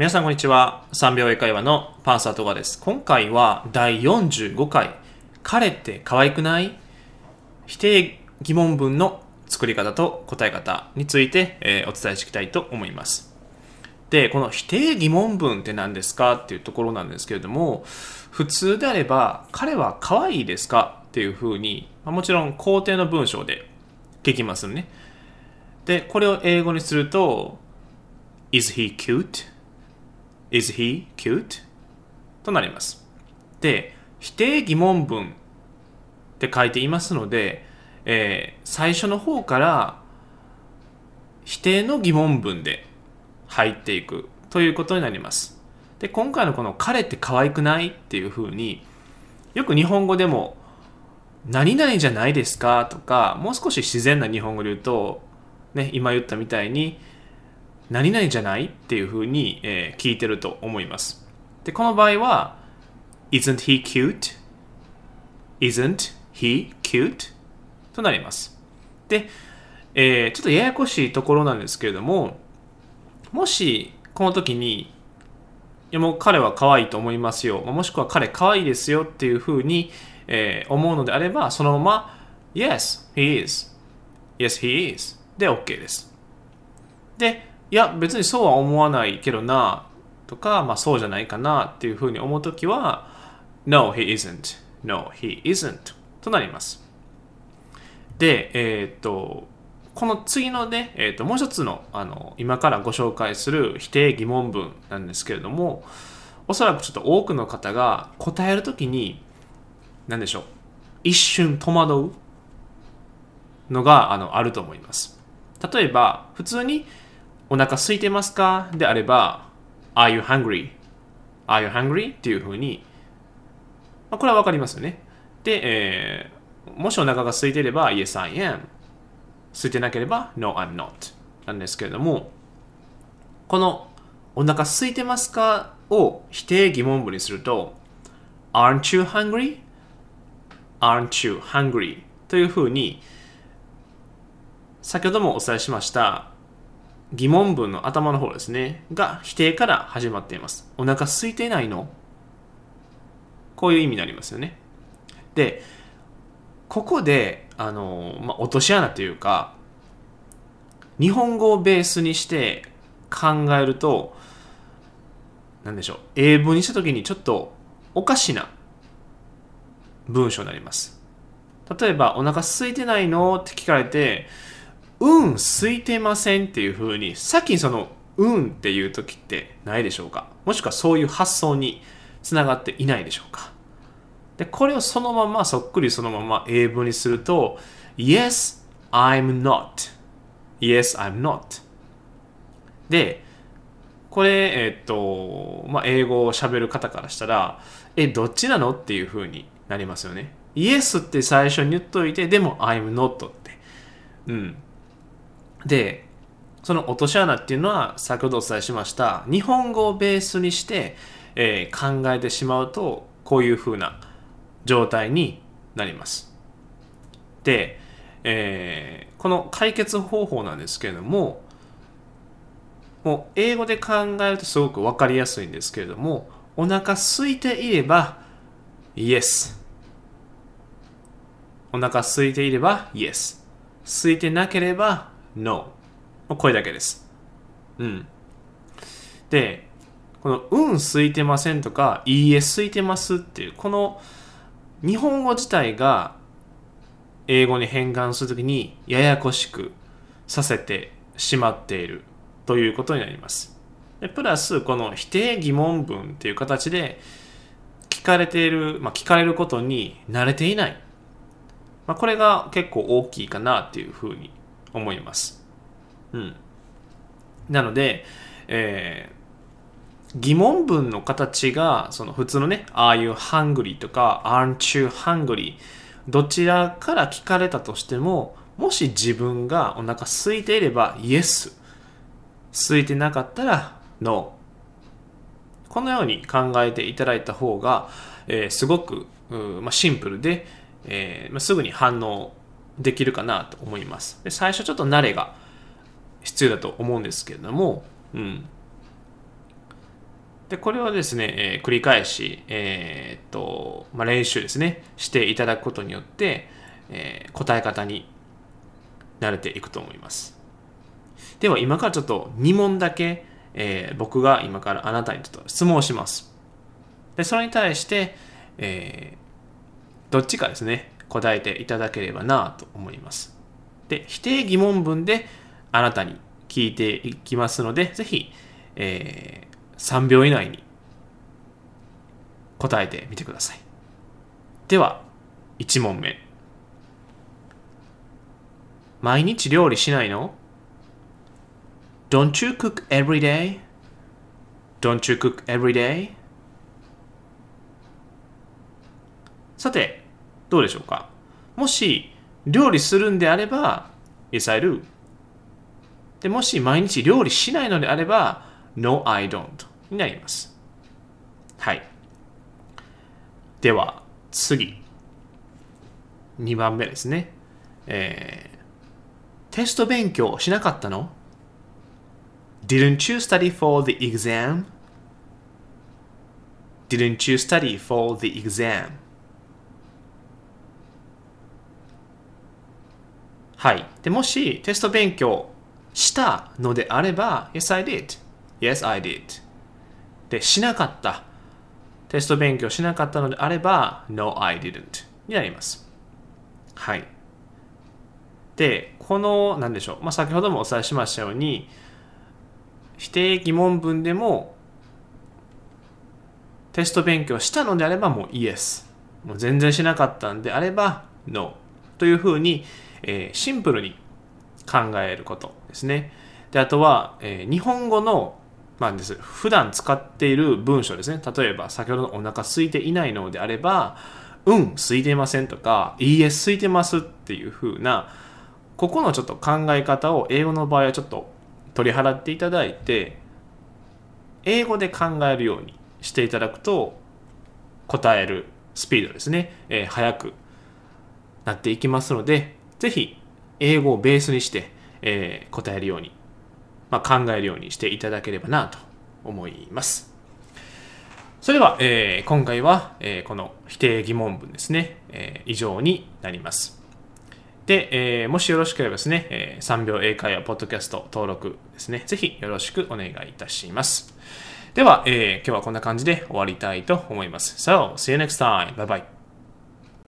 皆さんこんにちは。3秒英会話のパンサートガです。今回は第45回、彼って可愛くない？否定疑問文の作り方と答え方について、えーお伝えしていきたいと思います。で、この否定疑問文って何ですかっていうところなんですけれども、普通であれば、彼は可愛いですか？っていうふうに、まもちろん肯定の文章で聞きますね。で、これを英語にすると、Is he cute? Is he cute? となります。で、否定疑問文って書いていますので、えー最初の方から否定の疑問文で入っていくということになります。で、今回のこの彼って可愛くないっていうふうによく日本語でも何々じゃないですかとか、もう少し自然な日本語で言うと、ね、今言ったみたいに何々じゃないっていうふうに、えー聞いてると思います。で、この場合は Isn't he cute? Isn't he cute? となります。で、えーちょっとややこしいところなんですけれども、もしこの時に、いやもう彼は可愛いと思いますよ、もしくは彼可愛いですよっていうふうに、えー思うのであれば、そのまま Yes, he is. Yes, he is. で OK です。で、いや、別にそうは思わないけどな、とか、まあそうじゃないかなっていうふうに思うときは、No, he isn't. No, he isn't. となります。で、えーっと、この次のね、えーっと、もう一つの、あの、今からご紹介する否定疑問文なんですけれども、おそらくちょっと多くの方が答えるときに、何でしょう、一瞬戸惑うのがあのあると思います。例えば、普通にお腹空いてますか？であれば、Are you hungry? Are you hungry? っていうふうに、まあ、これはわかりますよね。で、えーもしお腹が空いてれば、Yes, I am. 空いてなければ、No, I'm not. なんですけれども、このお腹空いてますかを否定疑問文にすると、Aren't you hungry? Aren't you hungry? というふうに、先ほどもお伝えしました疑問文の頭の方ですね、が否定から始まっています。お腹空いてないの？こういう意味になりますよね。で、ここで、あの、まあ、落とし穴というか、日本語をベースにして考えると、なんでしょう、英文にしたときにちょっとおかしな文章になります。例えば、お腹空いてないの？って聞かれて、うん、空いてませんっていう風に、先にその、うんっていう時ってないでしょうか？もしくはそういう発想につながっていないでしょうか？で、これをそのまま、そっくりそのまま英文にすると、Yes, I'm not. Yes, I'm not. で、これ、えっと、まあ、英語を喋る方からしたら、え、どっちなのっていう風になりますよね。Yes って最初に言っといて、でも I'm not って。うん。で、その落とし穴っていうのは、先ほどお伝えしました、日本語をベースにして、えー考えてしまうと、こういう風な状態になります。で、えーこの解決方法なんですけれども、もう英語で考えるとすごく分かりやすいんですけれども、お腹空いていれば、Yes。お腹空いていれば Yes。空いてなければ No。これだけです。うん。で、このうん空いてませんとか、いいえ空いてますっていう、この日本語自体が英語に変換するときにややこしくさせてしまっているということになります。でプラス、この否定疑問文っていう形で聞かれている、まあ、聞かれることに慣れていない。まあ、これが結構大きいかなっていうふうに思います。うん。なので、えー疑問文の形が、その普通のね、Are you hungry? とか Aren't you hungry? どちらから聞かれたとしても、もし自分がお腹空いていれば Yes。空いてなかったら No。このように考えていただいた方が、えーすごく、まあ、シンプルで、えーまあ、すぐに反応できるかなと思います。で最初ちょっと慣れが必要だと思うんですけれども、うん。でこれをですね、えー、繰り返し、えー、っとまあ、練習ですねしていただくことによって、えー、答え方に慣れていくと思いますでは今からちょっと2問だけ、え、僕が今からあなたにちょっと質問をしますでそれに対して、え、どっちかですね答えていただければなと思いますで否定疑問文であなたに聞いていきますのでぜひ、えー、3秒以内に答えてみてください。では、1問目。毎日料理しないの ?Don't you cook every day?Don't you cook every day? さて、どうでしょうか？もし、料理するんであれば、Yes, I do. でもし毎日料理しないのであれば、No, I don't. になります。はい。では、次。2番目ですね。えー、テスト勉強しなかったの ?Didn't you study for the exam? Didn't you study for the exam? はい。でもしテスト勉強したのであれば、Yes, I did. Yes, I did. で、しなかった。テスト勉強しなかったのであれば、No, I didn't になります。はい。で、この、なんでしょう。まあ、先ほどもお伝えしましたように、否定疑問文でも、テスト勉強したのであればもう Yes。もう全然しなかったんであれば No。というふうに、えー、シンプルに考えることですね。で、あとは、えー、日本語のまあです、普段使っている文章ですね。例えば、先ほどのお腹空いていないのであれば、うん、空いてませんとか、いいえ、空いてますっていう風な、ここのちょっと考え方を英語の場合はちょっと取り払っていただいて、英語で考えるようにしていただくと、答えるスピードですね、えー、速くなっていきますので、ぜひ、英語をベースにして、えー、答えるようにまあ、考えるようにしていただければなと思います。それでは、えー、今回は、えー、この否定疑問文ですね、えー、以上になります。で、えー、もしよろしければですね、えー、3秒英会話ポッドキャスト登録ですね、ぜひよろしくお願いいたします。では、えー、今日はこんな感じで終わりたいと思います。So, see you next time. Bye bye.